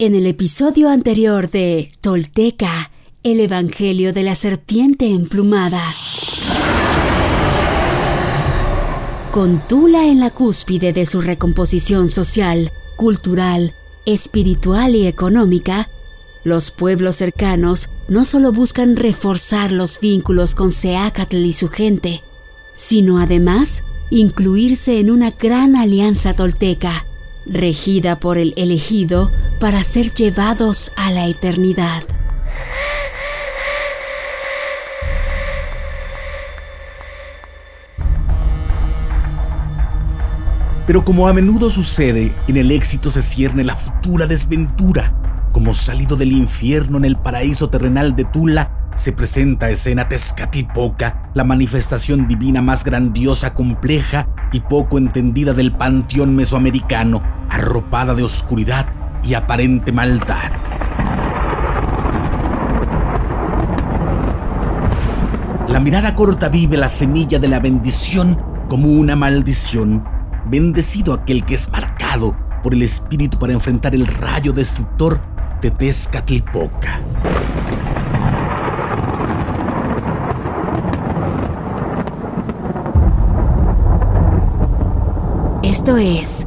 En el episodio anterior de Tolteca, el Evangelio de la Serpiente Emplumada. Con Tula en la cúspide de su recomposición social, cultural, espiritual y económica, los pueblos cercanos no solo buscan reforzar los vínculos con Seacatl y su gente, sino además incluirse en una gran alianza tolteca regida por el elegido para ser llevados a la eternidad. Pero como a menudo sucede, en el éxito se cierne la futura desventura. Como salido del infierno en el paraíso terrenal de Tula, se presenta escena Tezcatlipoca, la manifestación divina más grandiosa, compleja y poco entendida del panteón mesoamericano, arropada de oscuridad y aparente maldad. La mirada corta vive la semilla de la bendición como una maldición. Bendecido aquel que es marcado por el espíritu para enfrentar el rayo destructor de Tezcatlipoca. Esto es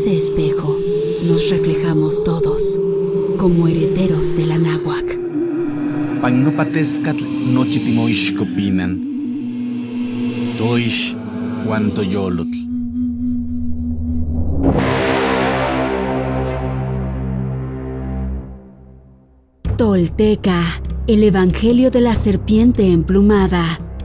Ese espejo nos reflejamos todos como herederos de la náhuac. Pagnopatescatl nochitimoixcopinan. Toish yolotl. Tolteca, el Evangelio de la Serpiente Emplumada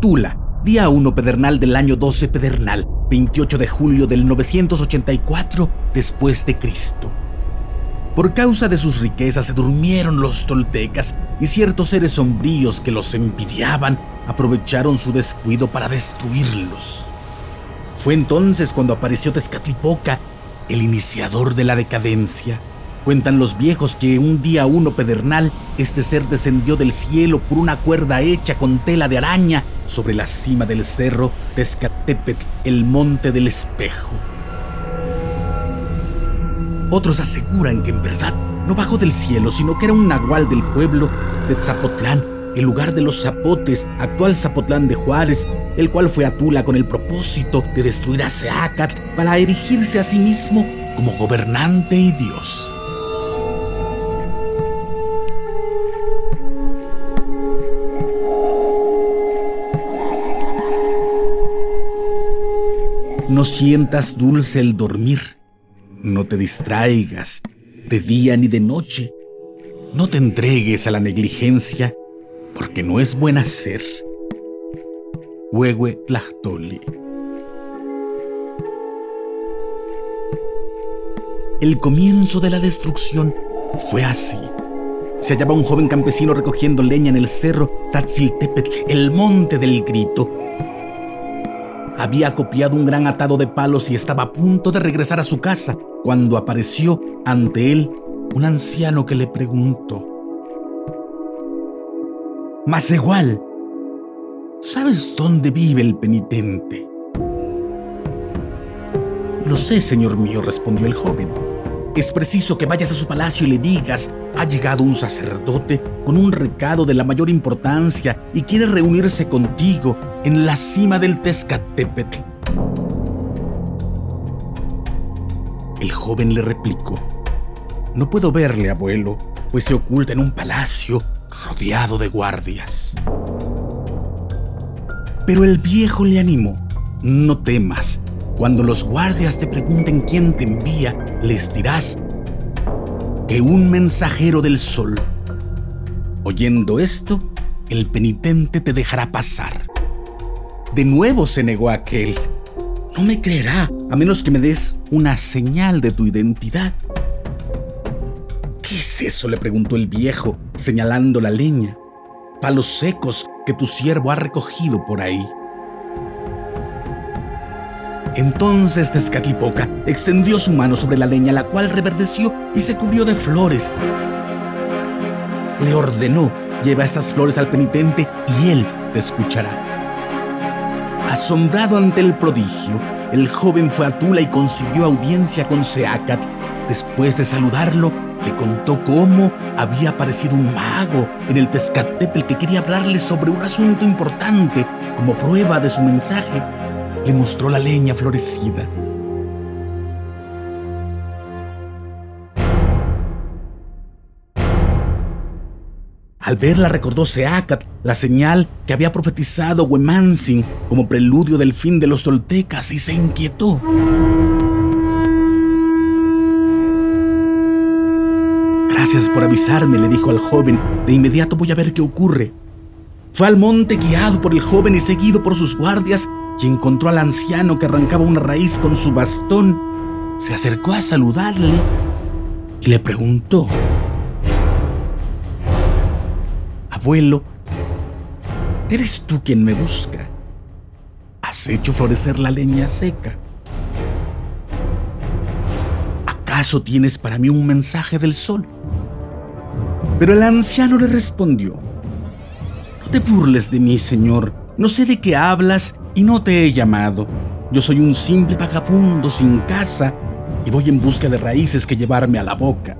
Tula, día 1 pedernal del año 12 pedernal, 28 de julio del 984 después de Cristo. Por causa de sus riquezas se durmieron los toltecas y ciertos seres sombríos que los envidiaban aprovecharon su descuido para destruirlos. Fue entonces cuando apareció Tezcatlipoca, el iniciador de la decadencia, Cuentan los viejos que un día uno pedernal, este ser descendió del cielo por una cuerda hecha con tela de araña sobre la cima del cerro Tezcatepetl, el monte del espejo. Otros aseguran que en verdad no bajó del cielo, sino que era un nahual del pueblo de Zapotlán, el lugar de los zapotes, actual Zapotlán de Juárez, el cual fue a Tula con el propósito de destruir a Seacat para erigirse a sí mismo como gobernante y Dios. No sientas dulce el dormir. No te distraigas de día ni de noche. No te entregues a la negligencia, porque no es buen hacer. Huehue Tlachtoli. El comienzo de la destrucción fue así. Se hallaba un joven campesino recogiendo leña en el cerro Tatziltepet, el monte del grito, había copiado un gran atado de palos y estaba a punto de regresar a su casa cuando apareció ante él un anciano que le preguntó, Mas igual, ¿sabes dónde vive el penitente? Lo sé, señor mío, respondió el joven. Es preciso que vayas a su palacio y le digas, ha llegado un sacerdote con un recado de la mayor importancia y quiere reunirse contigo en la cima del Tezcatépetl. El joven le replicó, No puedo verle, abuelo, pues se oculta en un palacio rodeado de guardias. Pero el viejo le animó. No temas. Cuando los guardias te pregunten quién te envía, les dirás que un mensajero del sol. Oyendo esto, el penitente te dejará pasar. De nuevo se negó aquel. No me creerá a menos que me des una señal de tu identidad. ¿Qué es eso? le preguntó el viejo, señalando la leña. Palos secos que tu siervo ha recogido por ahí. Entonces Tezcatlipoca extendió su mano sobre la leña, la cual reverdeció y se cubrió de flores. Le ordenó, lleva estas flores al penitente y él te escuchará. Asombrado ante el prodigio, el joven fue a Tula y consiguió audiencia con Seacat. Después de saludarlo, le contó cómo había aparecido un mago en el Tezcatépetl que quería hablarle sobre un asunto importante. Como prueba de su mensaje, le mostró la leña florecida. Al verla recordó Seacat la señal que había profetizado Huemansin como preludio del fin de los toltecas y se inquietó. Gracias por avisarme, le dijo al joven. De inmediato voy a ver qué ocurre. Fue al monte guiado por el joven y seguido por sus guardias y encontró al anciano que arrancaba una raíz con su bastón. Se acercó a saludarle y le preguntó, Abuelo, ¿eres tú quien me busca? ¿Has hecho florecer la leña seca? ¿Acaso tienes para mí un mensaje del sol? Pero el anciano le respondió, No te burles de mí, señor, no sé de qué hablas y no te he llamado. Yo soy un simple vagabundo sin casa y voy en busca de raíces que llevarme a la boca.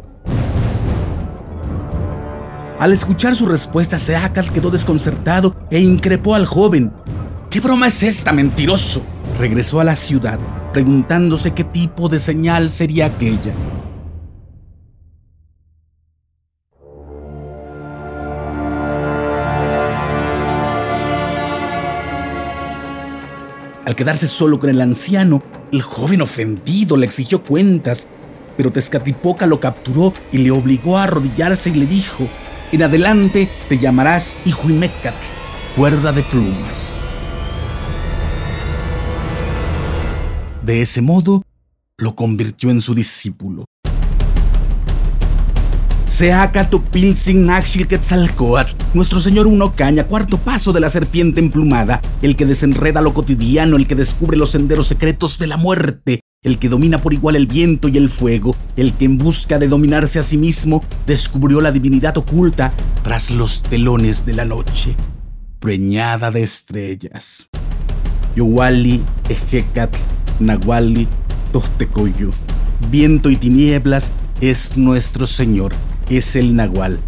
Al escuchar su respuesta, Seacal quedó desconcertado e increpó al joven. ¿Qué broma es esta, mentiroso? Regresó a la ciudad, preguntándose qué tipo de señal sería aquella. Al quedarse solo con el anciano, el joven ofendido le exigió cuentas, pero Tezcatlipoca lo capturó y le obligó a arrodillarse y le dijo, en adelante te llamarás Ijuimecat, cuerda de plumas. De ese modo, lo convirtió en su discípulo. Quetzalcoatl, nuestro señor Uno Caña, cuarto paso de la serpiente emplumada, el que desenreda lo cotidiano, el que descubre los senderos secretos de la muerte, el que domina por igual el viento y el fuego, el que en busca de dominarse a sí mismo descubrió la divinidad oculta tras los telones de la noche, preñada de estrellas. Yowali, Ejecatl, Nahuali, Tostecoyo, viento y tinieblas es nuestro Señor es el Nahual.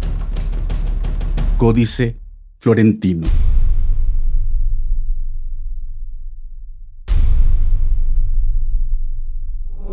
Códice Florentino.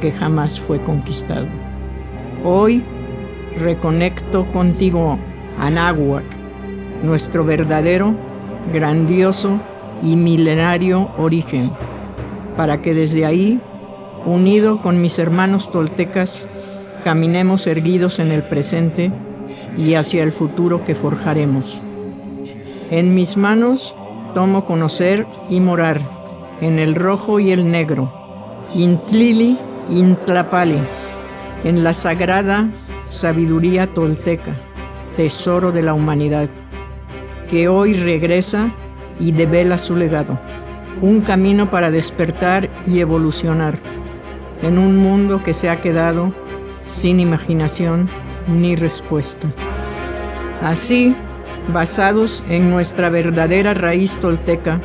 que jamás fue conquistado. Hoy reconecto contigo, Anáhuac, nuestro verdadero, grandioso y milenario origen, para que desde ahí, unido con mis hermanos toltecas, caminemos erguidos en el presente y hacia el futuro que forjaremos. En mis manos tomo conocer y morar en el rojo y el negro, Intlili, Intlapali, en la sagrada sabiduría tolteca, tesoro de la humanidad, que hoy regresa y devela su legado, un camino para despertar y evolucionar en un mundo que se ha quedado sin imaginación ni respuesta. Así, basados en nuestra verdadera raíz tolteca,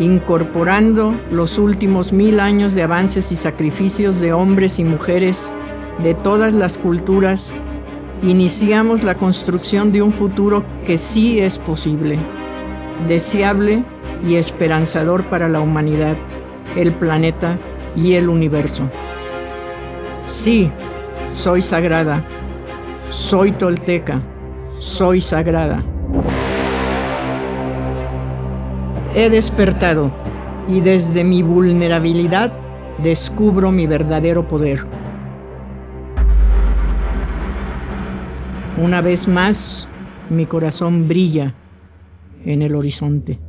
incorporando los últimos mil años de avances y sacrificios de hombres y mujeres de todas las culturas, iniciamos la construcción de un futuro que sí es posible, deseable y esperanzador para la humanidad, el planeta y el universo. Sí, soy sagrada, soy tolteca, soy sagrada. He despertado y desde mi vulnerabilidad descubro mi verdadero poder. Una vez más, mi corazón brilla en el horizonte.